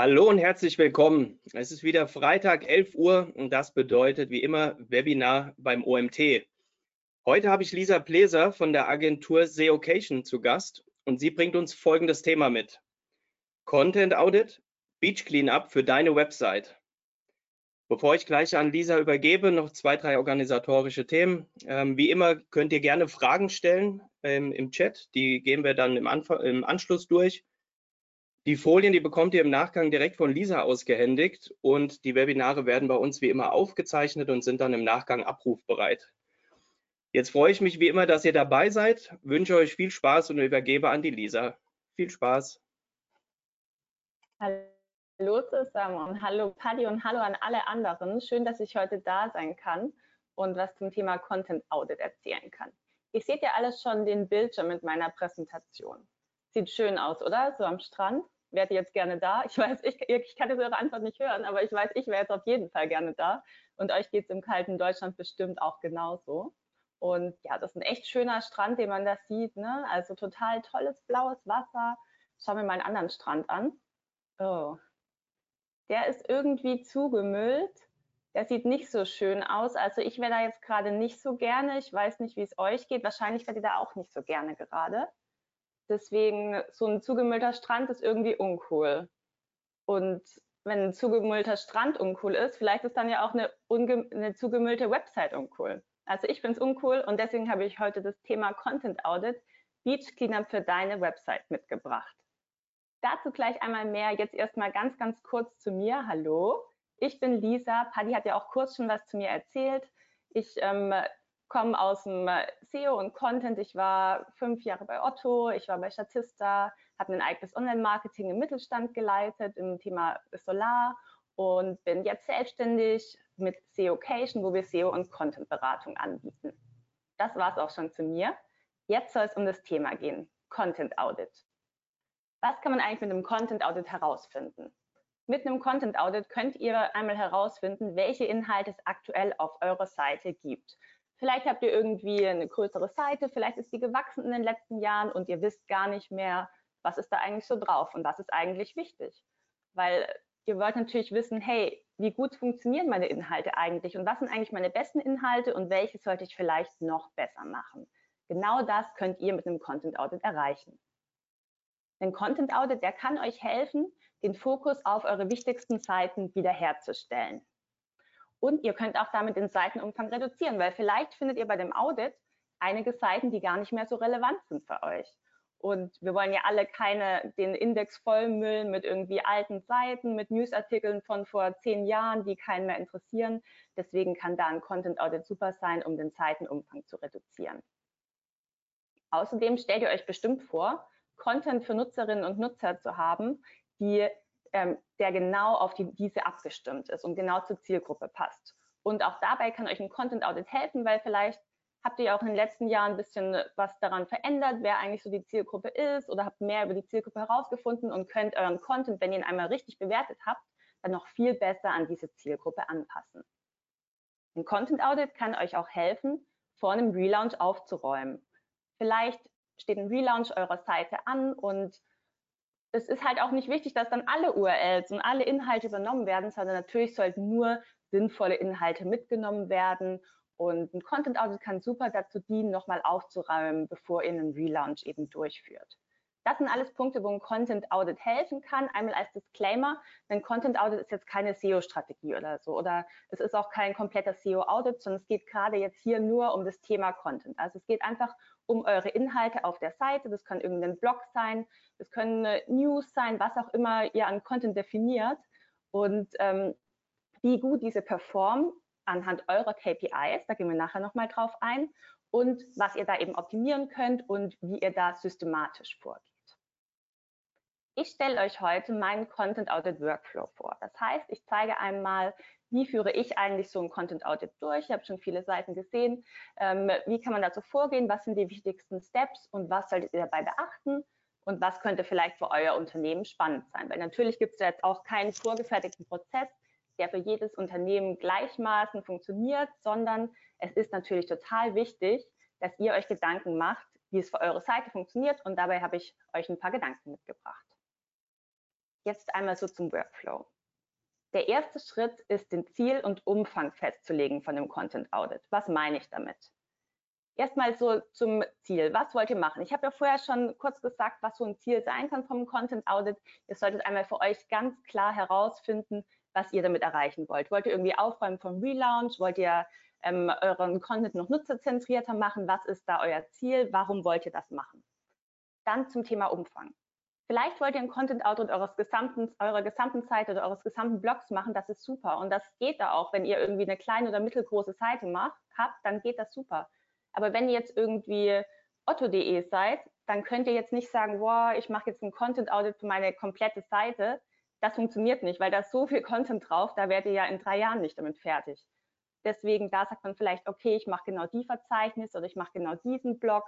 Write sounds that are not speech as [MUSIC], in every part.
Hallo und herzlich willkommen. Es ist wieder Freitag, 11 Uhr und das bedeutet wie immer Webinar beim OMT. Heute habe ich Lisa Pleser von der Agentur SEOcation zu Gast und sie bringt uns folgendes Thema mit. Content Audit, Beach Cleanup für deine Website. Bevor ich gleich an Lisa übergebe, noch zwei, drei organisatorische Themen. Ähm, wie immer könnt ihr gerne Fragen stellen ähm, im Chat. Die gehen wir dann im, Anf im Anschluss durch. Die Folien, die bekommt ihr im Nachgang direkt von Lisa ausgehändigt und die Webinare werden bei uns wie immer aufgezeichnet und sind dann im Nachgang abrufbereit. Jetzt freue ich mich wie immer, dass ihr dabei seid, wünsche euch viel Spaß und übergebe an die Lisa. Viel Spaß. Hallo zusammen, hallo Paddy und hallo an alle anderen. Schön, dass ich heute da sein kann und was zum Thema Content Audit erzählen kann. Ihr seht ja alles schon den Bildschirm mit meiner Präsentation. Sieht schön aus, oder? So am Strand wärt ihr jetzt gerne da? Ich weiß, ich, ich kann jetzt eure Antwort nicht hören, aber ich weiß, ich wäre jetzt auf jeden Fall gerne da. Und euch geht es im kalten Deutschland bestimmt auch genauso. Und ja, das ist ein echt schöner Strand, den man da sieht. Ne? Also total tolles blaues Wasser. Schauen wir mal einen anderen Strand an. Oh. Der ist irgendwie zugemüllt. Der sieht nicht so schön aus. Also ich wäre da jetzt gerade nicht so gerne. Ich weiß nicht, wie es euch geht. Wahrscheinlich werdet ihr da auch nicht so gerne gerade. Deswegen, so ein zugemüllter Strand ist irgendwie uncool. Und wenn ein zugemüllter Strand uncool ist, vielleicht ist dann ja auch eine, eine zugemüllte Website uncool. Also ich finde es uncool und deswegen habe ich heute das Thema Content Audit Beach Cleanup für deine Website mitgebracht. Dazu gleich einmal mehr. Jetzt erstmal ganz, ganz kurz zu mir. Hallo, ich bin Lisa. Paddy hat ja auch kurz schon was zu mir erzählt. Ich ähm, komme aus dem SEO und Content. Ich war fünf Jahre bei Otto, ich war bei Statista, habe ein eigenes Online-Marketing im Mittelstand geleitet im Thema Solar und bin jetzt selbstständig mit SEOcation, wo wir SEO und Content-Beratung anbieten. Das war es auch schon zu mir. Jetzt soll es um das Thema gehen, Content Audit. Was kann man eigentlich mit einem Content Audit herausfinden? Mit einem Content Audit könnt ihr einmal herausfinden, welche Inhalte es aktuell auf eurer Seite gibt. Vielleicht habt ihr irgendwie eine größere Seite, vielleicht ist die gewachsen in den letzten Jahren und ihr wisst gar nicht mehr, was ist da eigentlich so drauf und was ist eigentlich wichtig. Weil ihr wollt natürlich wissen, hey, wie gut funktionieren meine Inhalte eigentlich und was sind eigentlich meine besten Inhalte und welche sollte ich vielleicht noch besser machen. Genau das könnt ihr mit einem Content Audit erreichen. Ein Content Audit, der kann euch helfen, den Fokus auf eure wichtigsten Seiten wiederherzustellen. Und ihr könnt auch damit den Seitenumfang reduzieren, weil vielleicht findet ihr bei dem Audit einige Seiten, die gar nicht mehr so relevant sind für euch. Und wir wollen ja alle keine, den Index vollmüllen mit irgendwie alten Seiten, mit Newsartikeln von vor zehn Jahren, die keinen mehr interessieren. Deswegen kann da ein Content Audit super sein, um den Seitenumfang zu reduzieren. Außerdem stellt ihr euch bestimmt vor, Content für Nutzerinnen und Nutzer zu haben, die ähm, der genau auf die, diese abgestimmt ist und genau zur Zielgruppe passt. Und auch dabei kann euch ein Content Audit helfen, weil vielleicht habt ihr auch in den letzten Jahren ein bisschen was daran verändert, wer eigentlich so die Zielgruppe ist oder habt mehr über die Zielgruppe herausgefunden und könnt euren Content, wenn ihr ihn einmal richtig bewertet habt, dann noch viel besser an diese Zielgruppe anpassen. Ein Content Audit kann euch auch helfen, vor einem Relaunch aufzuräumen. Vielleicht steht ein Relaunch eurer Seite an und es ist halt auch nicht wichtig, dass dann alle URLs und alle Inhalte übernommen werden, sondern natürlich sollten nur sinnvolle Inhalte mitgenommen werden. Und ein Content Audit kann super dazu dienen, nochmal aufzuräumen, bevor ihr einen Relaunch eben durchführt. Das sind alles Punkte, wo ein Content Audit helfen kann. Einmal als Disclaimer, ein Content Audit ist jetzt keine SEO-Strategie oder so oder es ist auch kein kompletter SEO-Audit, sondern es geht gerade jetzt hier nur um das Thema Content. Also es geht einfach um eure Inhalte auf der Seite. Das kann irgendein Blog sein, das können News sein, was auch immer ihr an Content definiert und ähm, wie gut diese performen anhand eurer KPIs, da gehen wir nachher nochmal drauf ein, und was ihr da eben optimieren könnt und wie ihr da systematisch vorgeht. Ich stelle euch heute meinen Content Audit Workflow vor. Das heißt, ich zeige einmal, wie führe ich eigentlich so ein Content Audit durch? Ich habe schon viele Seiten gesehen. Ähm, wie kann man dazu vorgehen? Was sind die wichtigsten Steps und was solltet ihr dabei beachten? Und was könnte vielleicht für euer Unternehmen spannend sein? Weil natürlich gibt es jetzt auch keinen vorgefertigten Prozess, der für jedes Unternehmen gleichmaßen funktioniert, sondern es ist natürlich total wichtig, dass ihr euch Gedanken macht, wie es für eure Seite funktioniert. Und dabei habe ich euch ein paar Gedanken mitgebracht. Jetzt einmal so zum Workflow. Der erste Schritt ist, den Ziel und Umfang festzulegen von dem Content Audit. Was meine ich damit? Erstmal so zum Ziel. Was wollt ihr machen? Ich habe ja vorher schon kurz gesagt, was so ein Ziel sein kann vom Content Audit. Ihr solltet einmal für euch ganz klar herausfinden, was ihr damit erreichen wollt. Wollt ihr irgendwie aufräumen vom Relaunch? Wollt ihr ähm, euren Content noch nutzerzentrierter machen? Was ist da euer Ziel? Warum wollt ihr das machen? Dann zum Thema Umfang. Vielleicht wollt ihr ein Content Audit eures gesamten, eurer gesamten Seite oder eures gesamten Blogs machen, das ist super. Und das geht da auch, wenn ihr irgendwie eine kleine oder mittelgroße Seite macht, habt, dann geht das super. Aber wenn ihr jetzt irgendwie otto.de seid, dann könnt ihr jetzt nicht sagen, wow, ich mache jetzt ein Content Audit für meine komplette Seite. Das funktioniert nicht, weil da ist so viel Content drauf, da werdet ihr ja in drei Jahren nicht damit fertig. Deswegen, da sagt man vielleicht, okay, ich mache genau die Verzeichnisse oder ich mache genau diesen Blog.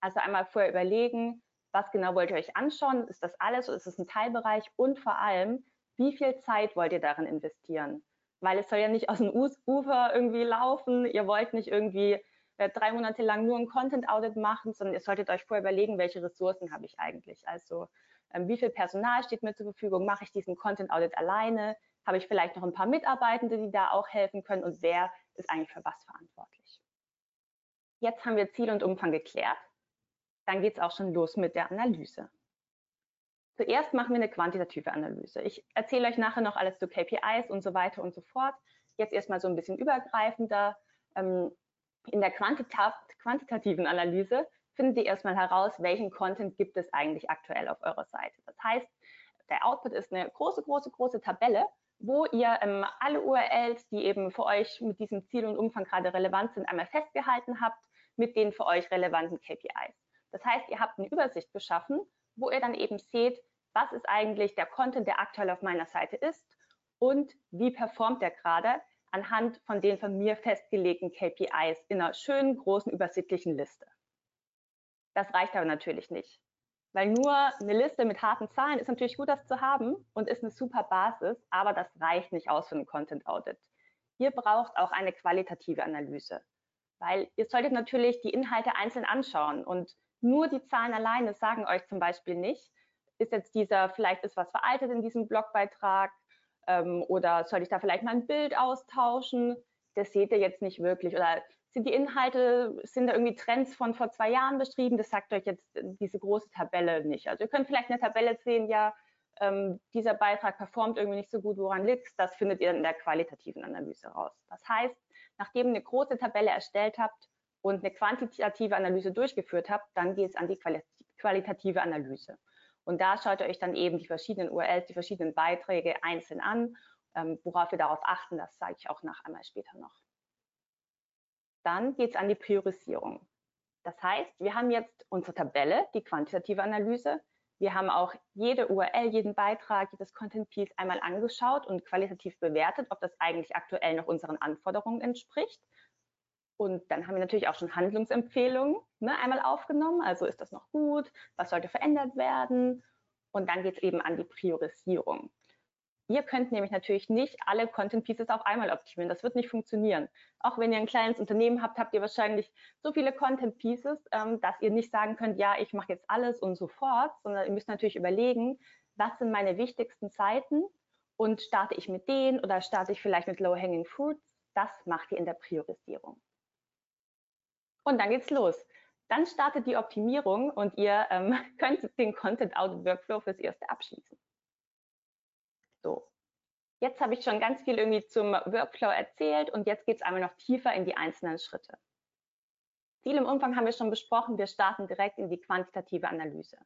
Also einmal vorher überlegen, was genau wollt ihr euch anschauen? Ist das alles oder ist es ein Teilbereich? Und vor allem, wie viel Zeit wollt ihr darin investieren? Weil es soll ja nicht aus dem Ufer irgendwie laufen. Ihr wollt nicht irgendwie äh, drei Monate lang nur ein Content Audit machen, sondern ihr solltet euch vorher überlegen, welche Ressourcen habe ich eigentlich? Also ähm, wie viel Personal steht mir zur Verfügung? Mache ich diesen Content Audit alleine? Habe ich vielleicht noch ein paar Mitarbeitende, die da auch helfen können? Und wer ist eigentlich für was verantwortlich? Jetzt haben wir Ziel und Umfang geklärt dann geht es auch schon los mit der Analyse. Zuerst machen wir eine quantitative Analyse. Ich erzähle euch nachher noch alles zu KPIs und so weiter und so fort. Jetzt erstmal so ein bisschen übergreifender. Ähm, in der quantitativen Analyse findet ihr erstmal heraus, welchen Content gibt es eigentlich aktuell auf eurer Seite. Das heißt, der Output ist eine große, große, große Tabelle, wo ihr ähm, alle URLs, die eben für euch mit diesem Ziel und Umfang gerade relevant sind, einmal festgehalten habt mit den für euch relevanten KPIs. Das heißt, ihr habt eine Übersicht geschaffen, wo ihr dann eben seht, was ist eigentlich der Content, der aktuell auf meiner Seite ist und wie performt der gerade anhand von den von mir festgelegten KPIs in einer schönen, großen, übersichtlichen Liste. Das reicht aber natürlich nicht, weil nur eine Liste mit harten Zahlen ist natürlich gut, das zu haben und ist eine super Basis, aber das reicht nicht aus für einen Content Audit. Ihr braucht auch eine qualitative Analyse, weil ihr solltet natürlich die Inhalte einzeln anschauen und nur die Zahlen alleine sagen euch zum Beispiel nicht, ist jetzt dieser, vielleicht ist was veraltet in diesem Blogbeitrag ähm, oder soll ich da vielleicht mal ein Bild austauschen? Das seht ihr jetzt nicht wirklich. Oder sind die Inhalte, sind da irgendwie Trends von vor zwei Jahren beschrieben? Das sagt euch jetzt diese große Tabelle nicht. Also ihr könnt vielleicht in der Tabelle sehen, ja, ähm, dieser Beitrag performt irgendwie nicht so gut, woran liegt Das findet ihr in der qualitativen Analyse raus. Das heißt, nachdem ihr eine große Tabelle erstellt habt, und eine quantitative Analyse durchgeführt habt, dann geht es an die qualitative Analyse. Und da schaut ihr euch dann eben die verschiedenen URLs, die verschiedenen Beiträge einzeln an. Ähm, worauf wir darauf achten, das sage ich auch nach einmal später noch. Dann geht es an die Priorisierung. Das heißt, wir haben jetzt unsere Tabelle, die quantitative Analyse. Wir haben auch jede URL, jeden Beitrag, jedes Content Piece einmal angeschaut und qualitativ bewertet, ob das eigentlich aktuell noch unseren Anforderungen entspricht. Und dann haben wir natürlich auch schon Handlungsempfehlungen ne, einmal aufgenommen. Also ist das noch gut? Was sollte verändert werden? Und dann geht es eben an die Priorisierung. Ihr könnt nämlich natürlich nicht alle Content Pieces auf einmal optimieren. Das wird nicht funktionieren. Auch wenn ihr ein kleines Unternehmen habt, habt ihr wahrscheinlich so viele Content Pieces, ähm, dass ihr nicht sagen könnt, ja, ich mache jetzt alles und sofort, sondern ihr müsst natürlich überlegen, was sind meine wichtigsten Seiten und starte ich mit denen oder starte ich vielleicht mit Low-Hanging Fruits. Das macht ihr in der Priorisierung. Und dann geht's los. Dann startet die Optimierung und ihr ähm, [LAUGHS] könnt den Content Audit Workflow fürs erste abschließen. So. Jetzt habe ich schon ganz viel irgendwie zum Workflow erzählt und jetzt geht es einmal noch tiefer in die einzelnen Schritte. Ziel im Umfang haben wir schon besprochen. Wir starten direkt in die quantitative Analyse.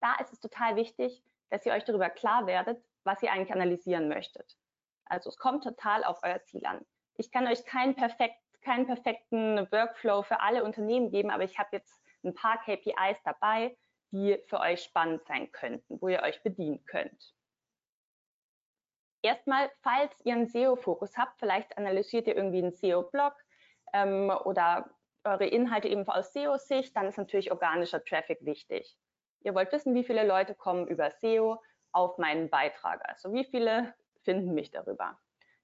Da ist es total wichtig, dass ihr euch darüber klar werdet, was ihr eigentlich analysieren möchtet. Also es kommt total auf euer Ziel an. Ich kann euch keinen perfekt keinen perfekten Workflow für alle Unternehmen geben, aber ich habe jetzt ein paar KPIs dabei, die für euch spannend sein könnten, wo ihr euch bedienen könnt. Erstmal, falls ihr einen SEO-Fokus habt, vielleicht analysiert ihr irgendwie einen SEO-Blog ähm, oder eure Inhalte eben aus SEO-Sicht, dann ist natürlich organischer Traffic wichtig. Ihr wollt wissen, wie viele Leute kommen über SEO auf meinen Beitrag, also wie viele finden mich darüber.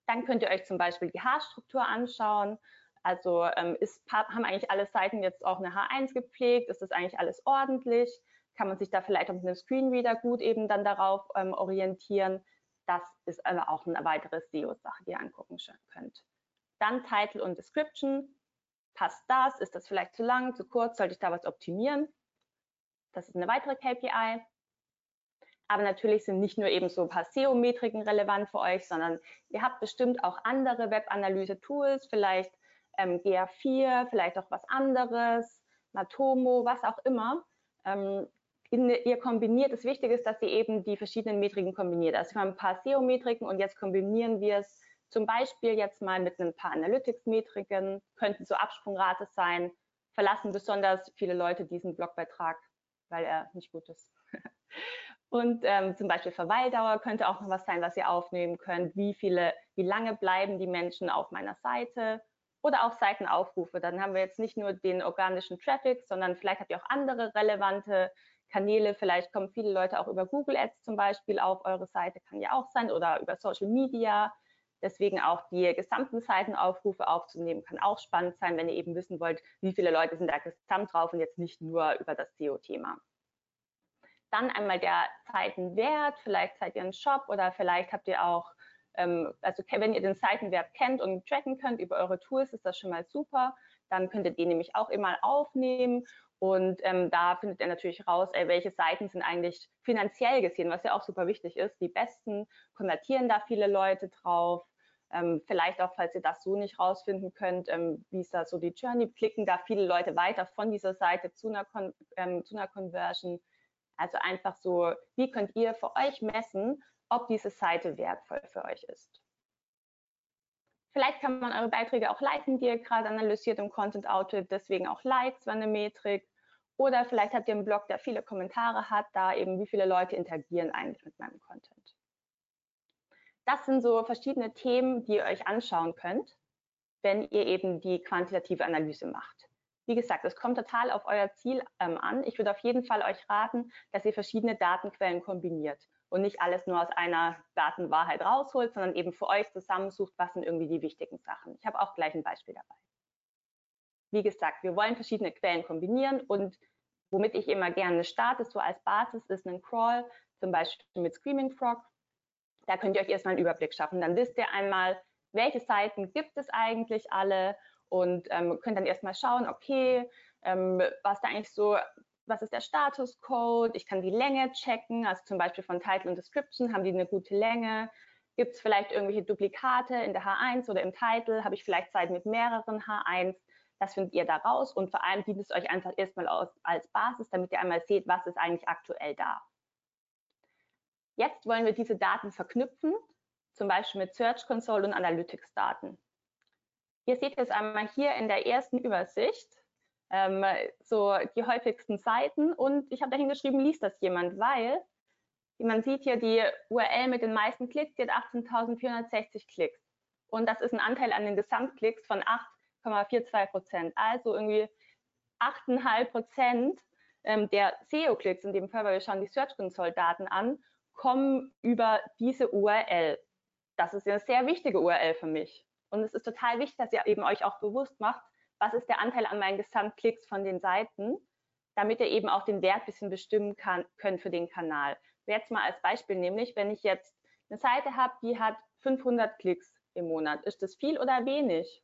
Dann könnt ihr euch zum Beispiel die Haarstruktur anschauen also ähm, ist, haben eigentlich alle Seiten jetzt auch eine H1 gepflegt? Ist das eigentlich alles ordentlich? kann man sich da vielleicht auch mit einem Screenreader gut eben dann darauf ähm, orientieren. Das ist aber auch eine weitere SEO-Sache, die ihr angucken könnt. Dann Title und Description. Passt das? Ist das vielleicht zu lang, zu kurz? Sollte ich da was optimieren? Das ist eine weitere KPI. Aber natürlich sind nicht nur eben so ein paar SEO-Metriken relevant für euch, sondern ihr habt bestimmt auch andere Web-Analyse-Tools, vielleicht ähm, GA4, vielleicht auch was anderes, Matomo, was auch immer. Ähm, in, ihr kombiniert, das Wichtige ist, dass ihr eben die verschiedenen Metriken kombiniert. Also wir haben ein paar SEO-Metriken und jetzt kombinieren wir es zum Beispiel jetzt mal mit ein paar Analytics-Metriken, könnten so Absprungrate sein, verlassen besonders viele Leute diesen Blogbeitrag, weil er nicht gut ist. [LAUGHS] Und ähm, zum Beispiel Verweildauer könnte auch noch was sein, was ihr aufnehmen könnt. Wie viele, wie lange bleiben die Menschen auf meiner Seite? Oder auch Seitenaufrufe. Dann haben wir jetzt nicht nur den organischen Traffic, sondern vielleicht habt ihr auch andere relevante Kanäle. Vielleicht kommen viele Leute auch über Google Ads zum Beispiel auf eure Seite, kann ja auch sein, oder über Social Media. Deswegen auch die gesamten Seitenaufrufe aufzunehmen, kann auch spannend sein, wenn ihr eben wissen wollt, wie viele Leute sind da gesamt drauf und jetzt nicht nur über das SEO-Thema. Dann einmal der Seitenwert, vielleicht seid ihr ein Shop oder vielleicht habt ihr auch, also wenn ihr den Seitenwert kennt und tracken könnt über eure Tools, ist das schon mal super. Dann könnt ihr den nämlich auch immer aufnehmen und ähm, da findet ihr natürlich raus, ey, welche Seiten sind eigentlich finanziell gesehen, was ja auch super wichtig ist. Die besten konvertieren da viele Leute drauf. Ähm, vielleicht auch, falls ihr das so nicht rausfinden könnt, ähm, wie ist da so die Journey, klicken da viele Leute weiter von dieser Seite zu einer, Con ähm, zu einer Conversion. Also einfach so, wie könnt ihr für euch messen, ob diese Seite wertvoll für euch ist. Vielleicht kann man eure Beiträge auch liken, die ihr gerade analysiert im Content Outfit, deswegen auch Likes war eine Metrik. Oder vielleicht habt ihr einen Blog, der viele Kommentare hat, da eben wie viele Leute interagieren eigentlich mit meinem Content. Das sind so verschiedene Themen, die ihr euch anschauen könnt, wenn ihr eben die quantitative Analyse macht. Wie gesagt, es kommt total auf euer Ziel ähm, an. Ich würde auf jeden Fall euch raten, dass ihr verschiedene Datenquellen kombiniert und nicht alles nur aus einer Datenwahrheit rausholt, sondern eben für euch zusammensucht, was sind irgendwie die wichtigen Sachen. Ich habe auch gleich ein Beispiel dabei. Wie gesagt, wir wollen verschiedene Quellen kombinieren und womit ich immer gerne starte, so als Basis ist ein Crawl, zum Beispiel mit Screaming Frog. Da könnt ihr euch erstmal einen Überblick schaffen. Dann wisst ihr einmal, welche Seiten gibt es eigentlich alle und ähm, könnt dann erstmal schauen, okay, ähm, was da eigentlich so, was ist der Statuscode? Ich kann die Länge checken, also zum Beispiel von Title und Description, haben die eine gute Länge? Gibt es vielleicht irgendwelche Duplikate in der H1 oder im Title? Habe ich vielleicht Seiten mit mehreren H1? Das findet ihr da raus und vor allem dient es euch einfach erstmal aus, als Basis, damit ihr einmal seht, was ist eigentlich aktuell da. Jetzt wollen wir diese Daten verknüpfen, zum Beispiel mit Search Console und Analytics Daten. Ihr seht jetzt einmal hier in der ersten Übersicht ähm, so die häufigsten Seiten und ich habe dahin geschrieben, liest das jemand, weil man sieht hier die URL mit den meisten Klicks, die hat 18.460 Klicks. Und das ist ein Anteil an den Gesamtklicks von 8,42 Prozent. Also irgendwie 8,5 Prozent ähm, der SEO-Klicks, in dem Fall, weil wir schauen die Search Console-Daten an, kommen über diese URL. Das ist eine sehr wichtige URL für mich. Und es ist total wichtig, dass ihr eben euch auch bewusst macht, was ist der Anteil an meinen Gesamtklicks von den Seiten, damit ihr eben auch den Wert ein bisschen bestimmen kann, könnt für den Kanal. Jetzt mal als Beispiel nämlich, wenn ich jetzt eine Seite habe, die hat 500 Klicks im Monat, ist das viel oder wenig?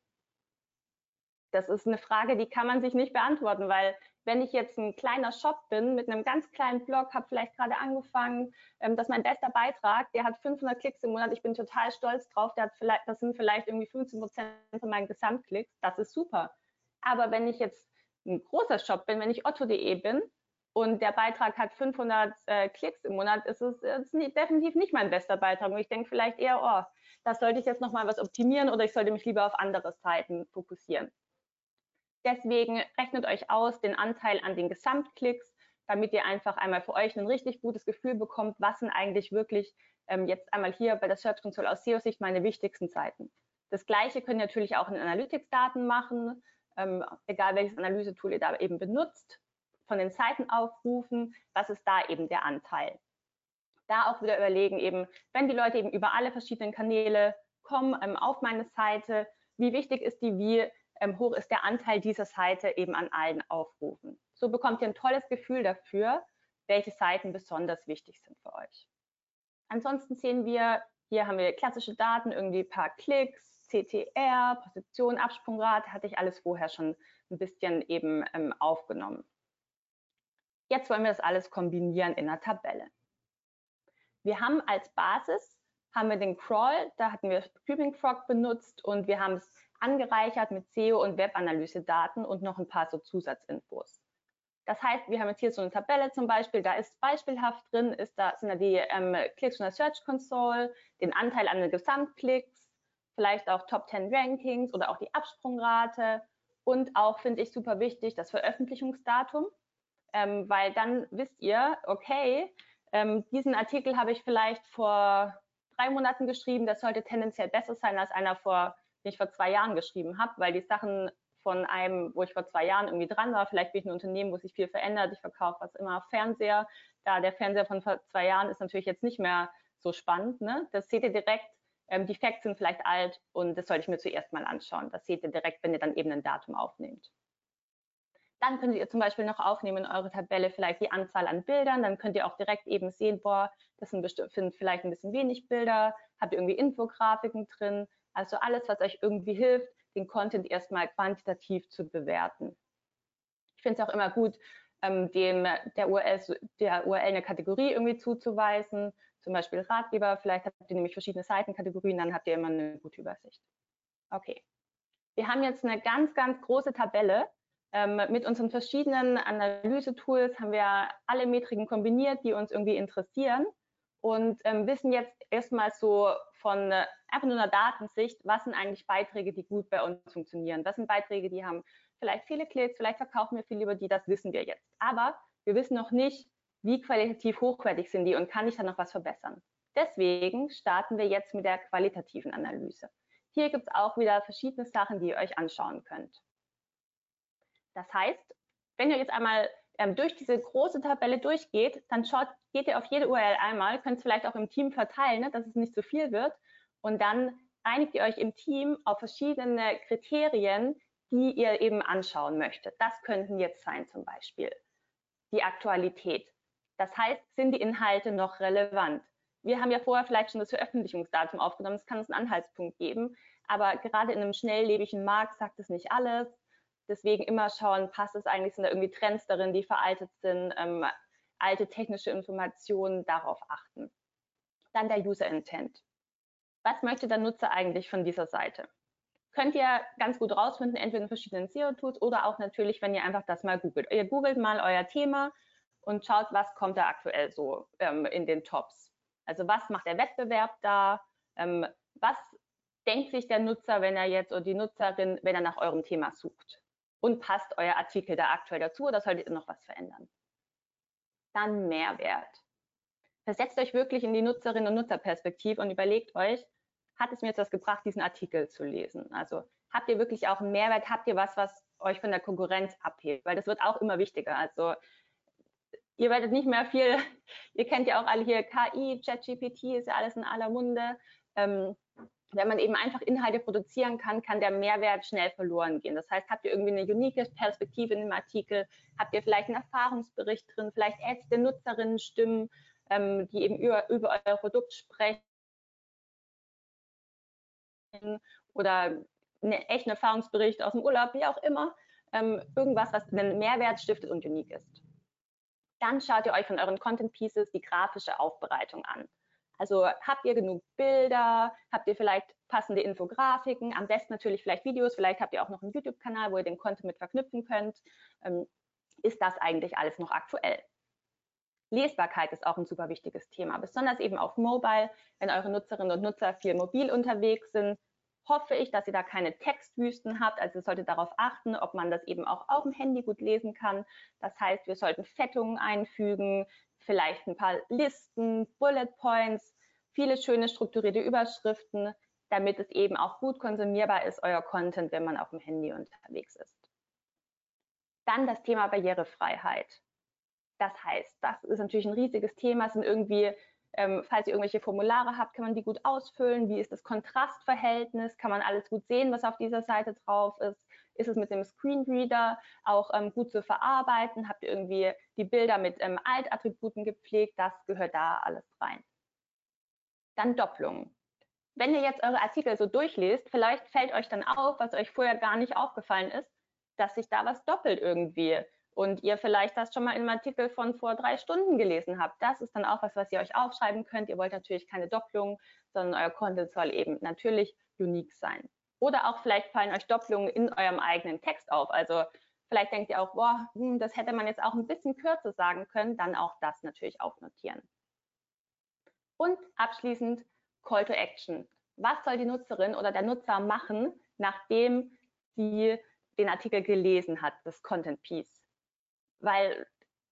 Das ist eine Frage, die kann man sich nicht beantworten, weil wenn ich jetzt ein kleiner Shop bin mit einem ganz kleinen Blog, habe vielleicht gerade angefangen, ähm, das ist mein bester Beitrag, der hat 500 Klicks im Monat, ich bin total stolz drauf, der hat vielleicht, das sind vielleicht irgendwie 15 Prozent von meinen Gesamtklicks, das ist super. Aber wenn ich jetzt ein großer Shop bin, wenn ich otto.de bin und der Beitrag hat 500 äh, Klicks im Monat, ist es ist nie, definitiv nicht mein bester Beitrag. Und ich denke vielleicht eher, oh, das sollte ich jetzt nochmal was optimieren oder ich sollte mich lieber auf andere Seiten fokussieren. Deswegen rechnet euch aus den Anteil an den Gesamtklicks, damit ihr einfach einmal für euch ein richtig gutes Gefühl bekommt, was sind eigentlich wirklich ähm, jetzt einmal hier bei der Search Console aus SEO-Sicht meine wichtigsten Seiten. Das gleiche könnt ihr natürlich auch in Analytics-Daten machen, ähm, egal welches Analysetool ihr da eben benutzt, von den Seiten aufrufen, was ist da eben der Anteil. Da auch wieder überlegen eben, wenn die Leute eben über alle verschiedenen Kanäle kommen ähm, auf meine Seite, wie wichtig ist die, wie ähm, hoch ist der Anteil dieser Seite eben an allen Aufrufen. So bekommt ihr ein tolles Gefühl dafür, welche Seiten besonders wichtig sind für euch. Ansonsten sehen wir, hier haben wir klassische Daten, irgendwie ein paar Klicks, CTR, Position, Absprungrate, hatte ich alles vorher schon ein bisschen eben ähm, aufgenommen. Jetzt wollen wir das alles kombinieren in einer Tabelle. Wir haben als Basis haben wir den Crawl, da hatten wir Screaming Frog benutzt und wir haben es angereichert mit SEO und Webanalyse-Daten und noch ein paar so Zusatzinfos. Das heißt, wir haben jetzt hier so eine Tabelle zum Beispiel, da ist beispielhaft drin, ist da, sind da die ähm, Klicks von der Search Console, den Anteil an den Gesamtklicks, vielleicht auch Top 10 Rankings oder auch die Absprungrate. Und auch, finde ich, super wichtig, das Veröffentlichungsdatum, ähm, weil dann wisst ihr, okay, ähm, diesen Artikel habe ich vielleicht vor drei Monaten geschrieben, das sollte tendenziell besser sein als einer vor, den ich vor zwei Jahren geschrieben habe, weil die Sachen von einem, wo ich vor zwei Jahren irgendwie dran war, vielleicht bin ich ein Unternehmen, wo sich viel verändert, ich verkaufe was immer Fernseher, da der Fernseher von vor zwei Jahren ist natürlich jetzt nicht mehr so spannend, ne? das seht ihr direkt, ähm, die Facts sind vielleicht alt und das sollte ich mir zuerst mal anschauen, das seht ihr direkt, wenn ihr dann eben ein Datum aufnehmt. Dann könnt ihr zum Beispiel noch aufnehmen in eure Tabelle vielleicht die Anzahl an Bildern. Dann könnt ihr auch direkt eben sehen, boah, das sind, sind vielleicht ein bisschen wenig Bilder. Habt ihr irgendwie Infografiken drin? Also alles, was euch irgendwie hilft, den Content erstmal quantitativ zu bewerten. Ich finde es auch immer gut, ähm, dem der URL, der URL eine Kategorie irgendwie zuzuweisen, zum Beispiel Ratgeber. Vielleicht habt ihr nämlich verschiedene Seitenkategorien, dann habt ihr immer eine gute Übersicht. Okay. Wir haben jetzt eine ganz, ganz große Tabelle ähm, mit unseren verschiedenen Analyse-Tools haben wir alle Metriken kombiniert, die uns irgendwie interessieren und ähm, wissen jetzt erstmal so von äh, einfach nur einer Datensicht, was sind eigentlich Beiträge, die gut bei uns funktionieren. Das sind Beiträge, die haben vielleicht viele Klicks, vielleicht verkaufen wir viel über die, das wissen wir jetzt. Aber wir wissen noch nicht, wie qualitativ hochwertig sind die und kann ich da noch was verbessern. Deswegen starten wir jetzt mit der qualitativen Analyse. Hier gibt es auch wieder verschiedene Sachen, die ihr euch anschauen könnt. Das heißt, wenn ihr jetzt einmal ähm, durch diese große Tabelle durchgeht, dann schaut, geht ihr auf jede URL einmal, könnt es vielleicht auch im Team verteilen, ne, dass es nicht zu viel wird. Und dann einigt ihr euch im Team auf verschiedene Kriterien, die ihr eben anschauen möchtet. Das könnten jetzt sein zum Beispiel die Aktualität. Das heißt, sind die Inhalte noch relevant? Wir haben ja vorher vielleicht schon das Veröffentlichungsdatum aufgenommen, es kann uns einen Anhaltspunkt geben, aber gerade in einem schnelllebigen Markt sagt es nicht alles. Deswegen immer schauen, passt es eigentlich, sind da irgendwie Trends darin, die veraltet sind, ähm, alte technische Informationen, darauf achten. Dann der User Intent. Was möchte der Nutzer eigentlich von dieser Seite? Könnt ihr ganz gut rausfinden, entweder in verschiedenen SEO-Tools oder auch natürlich, wenn ihr einfach das mal googelt. Ihr googelt mal euer Thema und schaut, was kommt da aktuell so ähm, in den Tops. Also was macht der Wettbewerb da? Ähm, was denkt sich der Nutzer, wenn er jetzt oder die Nutzerin, wenn er nach eurem Thema sucht? und passt euer Artikel da aktuell dazu oder solltet ihr noch was verändern? Dann Mehrwert. Versetzt euch wirklich in die Nutzerinnen und Nutzerperspektive und überlegt euch, hat es mir jetzt was gebracht, diesen Artikel zu lesen? Also habt ihr wirklich auch einen Mehrwert? Habt ihr was, was euch von der Konkurrenz abhebt? Weil das wird auch immer wichtiger. Also ihr werdet nicht mehr viel, [LAUGHS] ihr kennt ja auch alle hier KI, ChatGPT ist ja alles in aller Munde. Ähm, wenn man eben einfach Inhalte produzieren kann, kann der Mehrwert schnell verloren gehen. Das heißt, habt ihr irgendwie eine unique Perspektive in dem Artikel, habt ihr vielleicht einen Erfahrungsbericht drin, vielleicht Ärzte, Nutzerinnen Stimmen, ähm, die eben über, über euer Produkt sprechen oder eine echten Erfahrungsbericht aus dem Urlaub, wie auch immer, ähm, irgendwas, was einen Mehrwert stiftet und unique ist. Dann schaut ihr euch von euren Content Pieces die grafische Aufbereitung an. Also habt ihr genug Bilder? Habt ihr vielleicht passende Infografiken? Am besten natürlich vielleicht Videos. Vielleicht habt ihr auch noch einen YouTube-Kanal, wo ihr den Content mit verknüpfen könnt. Ähm, ist das eigentlich alles noch aktuell? Lesbarkeit ist auch ein super wichtiges Thema, besonders eben auf Mobile. Wenn eure Nutzerinnen und Nutzer viel mobil unterwegs sind, hoffe ich, dass ihr da keine Textwüsten habt. Also ihr solltet darauf achten, ob man das eben auch auf dem Handy gut lesen kann. Das heißt, wir sollten Fettungen einfügen, vielleicht ein paar Listen, Bullet Points, viele schöne strukturierte Überschriften, damit es eben auch gut konsumierbar ist, euer Content, wenn man auf dem Handy unterwegs ist. Dann das Thema Barrierefreiheit. Das heißt, das ist natürlich ein riesiges Thema, es sind irgendwie Ähm, falls ihr irgendwelche Formulare habt, kann man die gut ausfüllen. Wie ist das Kontrastverhältnis? Kann man alles gut sehen, was auf dieser Seite drauf ist? Ist es mit dem Screenreader auch ähm, gut zu verarbeiten? Habt ihr irgendwie die Bilder mit ähm, Alt-Attributen gepflegt? Das gehört da alles rein. Dann Doppelungen. Wenn ihr jetzt eure Artikel so durchlest, vielleicht fällt euch dann auf, was euch vorher gar nicht aufgefallen ist, dass sich da was doppelt irgendwie und ihr vielleicht das schon mal in einem Artikel von vor drei Stunden gelesen habt. Das ist dann auch was, was ihr euch aufschreiben könnt. Ihr wollt natürlich keine Doppelung, sondern euer Content soll eben natürlich unique sein. Oder auch vielleicht fallen euch Doppelungen in eurem eigenen Text auf. Also vielleicht denkt ihr auch, boah, hm, das hätte man jetzt auch ein bisschen kürzer sagen können, dann auch das natürlich aufnotieren. Und abschließend Call to Action. Was soll die Nutzerin oder der Nutzer machen, nachdem sie den Artikel gelesen hat, das Content Piece? Weil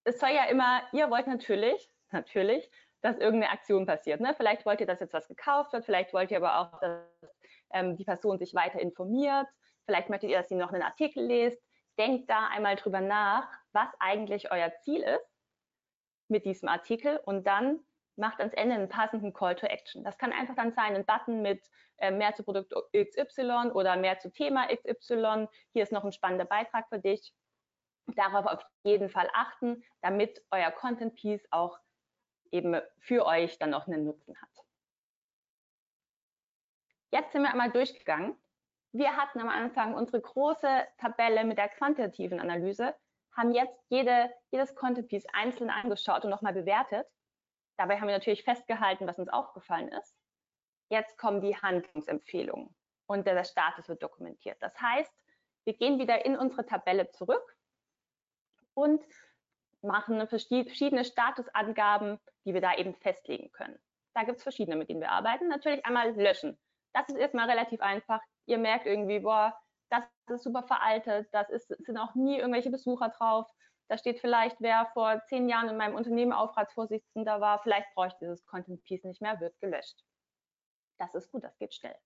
es soll ja immer, ihr wollt natürlich, natürlich, dass irgendeine Aktion passiert. Ne? Vielleicht wollt ihr, dass jetzt was gekauft wird, vielleicht wollt ihr aber auch, dass ähm, die Person sich weiter informiert, vielleicht möchtet ihr, dass sie noch einen Artikel lest. Denkt da einmal drüber nach, was eigentlich euer Ziel ist mit diesem Artikel und dann macht ans Ende einen passenden Call to Action. Das kann einfach dann sein, ein Button mit äh, mehr zu Produkt XY oder mehr zu Thema XY. Hier ist noch ein spannender Beitrag für dich. Darauf auf jeden Fall achten, damit euer Content Piece auch eben für euch dann noch einen Nutzen hat. Jetzt sind wir einmal durchgegangen. Wir hatten am Anfang unsere große Tabelle mit der quantitativen Analyse, haben jetzt jede, jedes Content Piece einzeln angeschaut und nochmal bewertet Dabei haben wir natürlich festgehalten, was uns aufgefallen ist. Jetzt kommen die Handlungsempfehlungen und der Status wird dokumentiert. Das heißt, wir gehen wieder in unsere Tabelle zurück und machen verschiedene Statusangaben, die wir da eben festlegen können. Da gibt es verschiedene, mit denen wir arbeiten. Natürlich einmal löschen. Das ist erstmal relativ einfach. Ihr merkt irgendwie, boah, das ist super veraltet, ist, sind auch nie irgendwelche Besucher drauf. Da steht vielleicht, wer vor zehn Jahren in meinem Unternehmen Aufratsvorsitzender war, vielleicht brauche ich dieses Content Piece nicht mehr, wird gelöscht. Das ist gut, das geht schnell.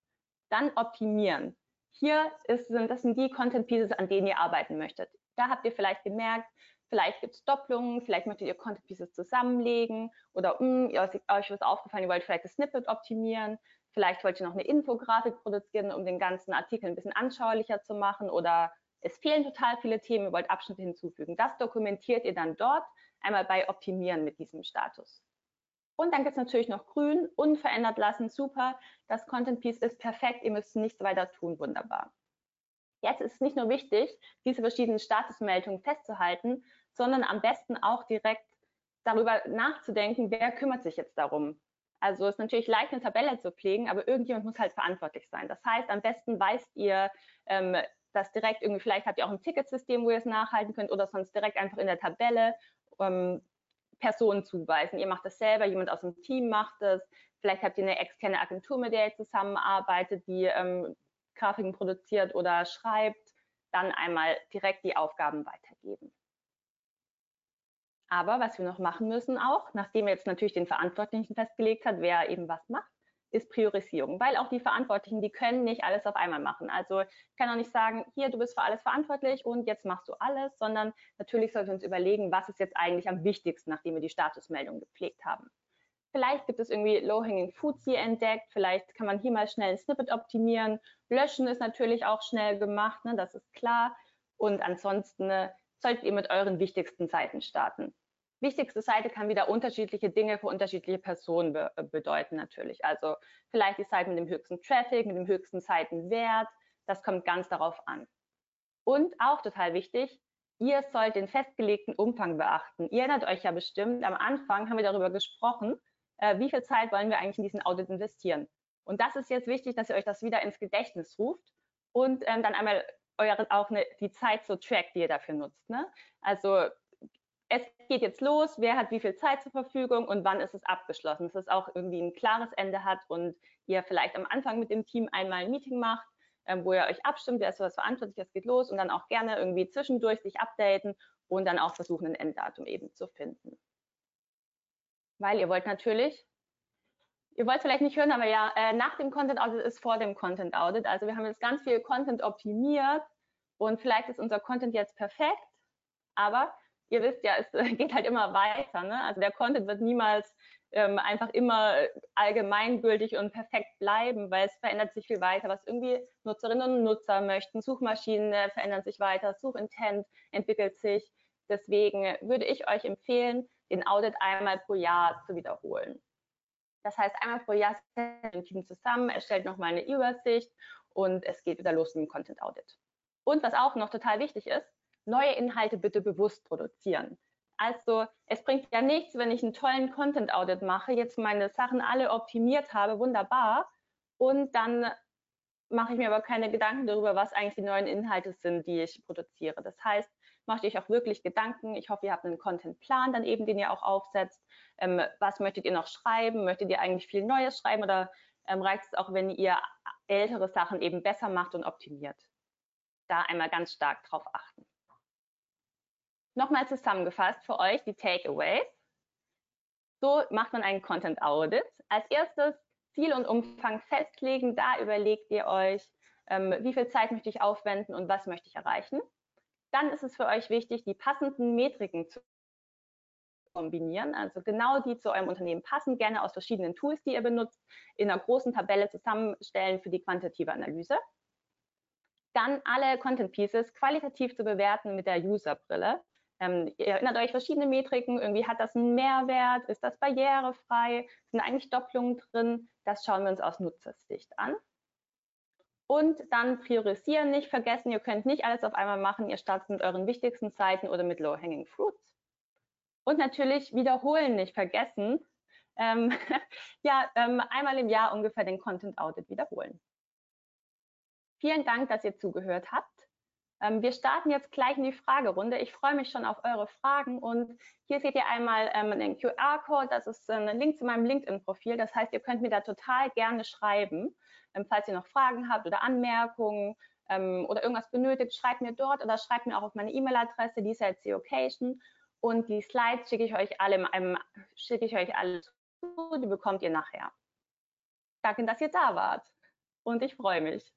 Dann optimieren. Hier ist, sind, das sind die Content Pieces, an denen ihr arbeiten möchtet. Da habt ihr vielleicht gemerkt, vielleicht gibt es Doppelungen, vielleicht möchtet ihr Content Pieces zusammenlegen oder mh, hm, euch ist aufgefallen, ihr wollt vielleicht das Snippet optimieren, vielleicht wollt ihr noch eine Infografik produzieren, um den ganzen Artikel ein bisschen anschaulicher zu machen oder es fehlen total viele Themen, ihr wollt Abschnitte hinzufügen. Das dokumentiert ihr dann dort einmal bei Optimieren mit diesem Status. Und dann gibt es natürlich noch grün, unverändert lassen, super. Das Content Piece ist perfekt, ihr müsst nichts weiter tun, wunderbar. Jetzt ist es nicht nur wichtig, diese verschiedenen Statusmeldungen festzuhalten, sondern am besten auch direkt darüber nachzudenken, wer kümmert sich jetzt darum. Also es ist natürlich leicht, eine Tabelle zu pflegen, aber irgendjemand muss halt verantwortlich sein. Das heißt, am besten weist ihr ähm, das direkt irgendwie, vielleicht habt ihr auch ein Ticketsystem, wo ihr es nachhalten könnt oder sonst direkt einfach in der Tabelle ähm, Personen zuweisen. Ihr macht das selber, jemand aus dem Team macht es. Vielleicht habt ihr eine externe Agentur, mit der ihr zusammenarbeitet, die ähm, Grafiken produziert oder schreibt. Dann einmal direkt die Aufgaben weitergeben. Aber was wir noch machen müssen auch, nachdem wir jetzt natürlich den Verantwortlichen festgelegt hat, wer eben was macht, ist Priorisierung, weil auch die Verantwortlichen, die können nicht alles auf einmal machen. Also ich kann auch nicht sagen, hier, du bist für alles verantwortlich und jetzt machst du alles, sondern natürlich sollten wir uns überlegen, was ist jetzt eigentlich am wichtigsten, nachdem wir die Statusmeldung gepflegt haben. Vielleicht gibt es irgendwie Low-Hanging Foods hier entdeckt, vielleicht kann man hier mal schnell ein Snippet optimieren. Löschen ist natürlich auch schnell gemacht, ne, das ist klar. Und ansonsten äh, solltet ihr mit euren wichtigsten Seiten starten wichtigste Seite kann wieder unterschiedliche Dinge für unterschiedliche Personen be äh, bedeuten natürlich. Also vielleicht die Seite mit dem höchsten Traffic, mit dem höchsten Seitenwert. Das kommt ganz darauf an. Und auch total wichtig, ihr sollt den festgelegten Umfang beachten. Ihr erinnert euch ja bestimmt, am Anfang haben wir darüber gesprochen, äh, wie viel Zeit wollen wir eigentlich in diesen Audit investieren. Und das ist jetzt wichtig, dass ihr euch das wieder ins Gedächtnis ruft und ähm, dann einmal eure, auch eine, die Zeit so trackt, die ihr dafür nutzt. Ne? Also es geht jetzt los, wer hat wie viel Zeit zur Verfügung und wann ist es abgeschlossen, dass es auch irgendwie ein klares Ende hat und ihr vielleicht am Anfang mit dem Team einmal ein Meeting macht, ähm, wo ihr euch abstimmt, wer ist für was verantwortlich, es geht los und dann auch gerne irgendwie zwischendurch sich updaten und dann auch versuchen, ein Enddatum eben zu finden. Weil ihr wollt natürlich, ihr wollt vielleicht nicht hören, aber ja, äh, nach dem Content Audit ist vor dem Content Audit. Also wir haben jetzt ganz viel Content optimiert und vielleicht ist unser Content jetzt perfekt, aber ihr wisst ja, es [LAUGHS] geht halt immer weiter. Ne? Also der Content wird niemals ähm, einfach immer allgemeingültig und perfekt bleiben, weil es verändert sich viel weiter, was irgendwie Nutzerinnen und Nutzer möchten. Suchmaschinen äh, verändern sich weiter, Suchintent entwickelt sich. Deswegen würde ich euch empfehlen, den Audit einmal pro Jahr zu wiederholen. Das heißt, einmal pro Jahr setzt ein Team zusammen, erstellt nochmal eine Übersicht und es geht wieder los mit dem Content Audit. Und was auch noch total wichtig ist, neue Inhalte bitte bewusst produzieren. Also es bringt ja nichts, wenn ich einen tollen Content Audit mache, jetzt meine Sachen alle optimiert habe, wunderbar, und dann mache ich mir aber keine Gedanken darüber, was eigentlich die neuen Inhalte sind, die ich produziere. Das heißt, macht euch auch wirklich Gedanken. Ich hoffe, ihr habt einen Contentplan dann eben, den ihr auch aufsetzt. Ähm, was möchtet ihr noch schreiben? Möchtet ihr eigentlich viel Neues schreiben oder ähm, reicht es auch, wenn ihr ältere Sachen eben besser macht und optimiert? Da einmal ganz stark drauf achten. Nochmal zusammengefasst für euch die Takeaways. So macht man einen Content Audit. Als erstes Ziel und Umfang festlegen. Da überlegt ihr euch, ähm, wie viel Zeit möchte ich aufwenden und was möchte ich erreichen. Dann ist es für euch wichtig, die passenden Metriken zu kombinieren, also genau die zu eurem Unternehmen passen, gerne aus verschiedenen Tools, die ihr benutzt, in einer großen Tabelle zusammenstellen für die quantitative Analyse. Dann alle Content Pieces qualitativ zu bewerten mit der User-Brille. Ähm, ihr erinnert euch verschiedene Metriken, irgendwie hat das einen Mehrwert, ist das barrierefrei, sind eigentlich Doppelungen drin, das schauen wir uns aus Nutzersicht an. Und dann priorisieren nicht vergessen, ihr könnt nicht alles auf einmal machen, ihr startet mit euren wichtigsten Seiten oder mit Low-Hanging Fruits. Und natürlich wiederholen nicht vergessen, ähm, [LAUGHS] ja, ähm, einmal im Jahr ungefähr den Content Audit wiederholen. Vielen Dank, dass ihr zugehört habt. Ähm, wir starten jetzt gleich in die Fragerunde. Ich freue mich schon auf eure Fragen und hier seht ihr einmal ähm, den QR-Code. Das ist ein Link zu meinem LinkedIn-Profil. Das heißt, ihr könnt mir da total gerne schreiben, ähm, falls ihr noch Fragen habt oder Anmerkungen oder irgendwas benötigt, schreibt mir dort oder schreibt mir auch auf meine E-Mail-Adresse, lisa.cocation und die Slides schicke ich euch alle schicke ich euch alle zu, die bekommt ihr nachher. Danke, dass ihr da wart und ich freue mich.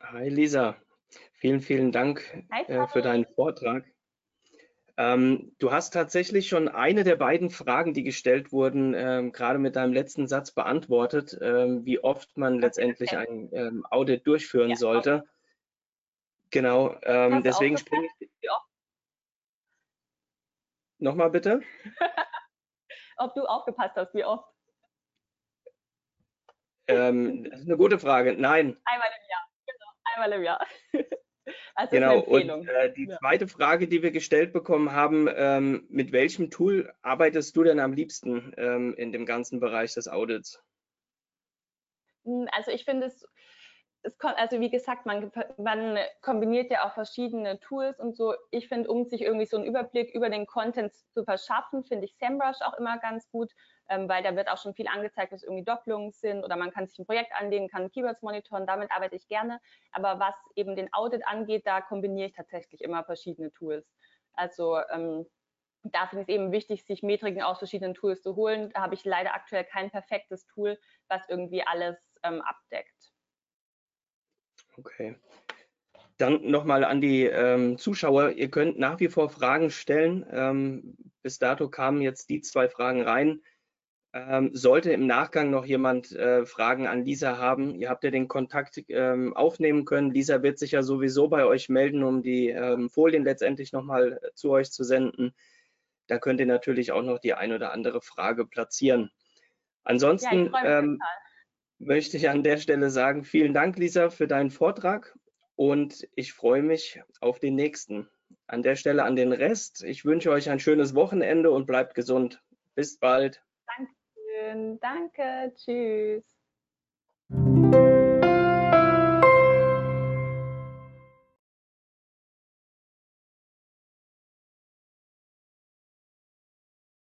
Hi Lisa, Vielen, vielen Dank äh, für deinen Vortrag. Ähm, du hast tatsächlich schon eine der beiden Fragen, die gestellt wurden, ähm, gerade mit deinem letzten Satz beantwortet, ähm, wie oft man letztendlich ein ähm, Audit durchführen ja, sollte. Okay. Genau, ähm, deswegen springe ich. Nochmal bitte. [LAUGHS] Ob du aufgepasst hast, wie oft? Ähm, das ist eine gute Frage. Nein. Einmal im Jahr. Einmal im Jahr. [LAUGHS] Also genau, und äh, die ja. zweite Frage, die wir gestellt bekommen haben, ähm, mit welchem Tool arbeitest du denn am liebsten ähm, in dem ganzen Bereich des Audits? Hm, also ich finde es, es kommt, also wie gesagt, man, man kombiniert ja auch verschiedene Tools und so. Ich finde, um sich irgendwie so einen Überblick über den Content zu verschaffen, finde ich SEMrush auch immer ganz gut ähm, weil da wird auch schon viel angezeigt, dass irgendwie Doppelungen sind oder man kann sich ein Projekt anlegen, kann Keywords monitoren, damit arbeite ich gerne. Aber was eben den Audit angeht, da kombiniere ich tatsächlich immer verschiedene Tools. Also ähm, da finde ich es eben wichtig, sich Metriken aus verschiedenen Tools zu holen. Da habe ich leider aktuell kein perfektes Tool, was irgendwie alles ähm, abdeckt. Okay. Dann nochmal an die ähm, Zuschauer. Ihr könnt nach wie vor Fragen stellen. Ähm, bis dato kamen jetzt die zwei Fragen rein. Ähm, sollte im Nachgang noch jemand äh, Fragen an Lisa haben, ihr habt ja den Kontakt ähm, aufnehmen können. Lisa wird sich ja sowieso bei euch melden, um die ähm, Folien letztendlich nochmal äh, zu euch zu senden. Da könnt ihr natürlich auch noch die ein oder andere Frage platzieren. Ansonsten ja, ähm, möchte ich an der Stelle sagen, vielen Dank, Lisa, für deinen Vortrag und ich freue mich auf den nächsten. An der Stelle an den Rest. Ich wünsche euch ein schönes Wochenende und bleibt gesund. Bis bald. Danke. Danke. Tschüss.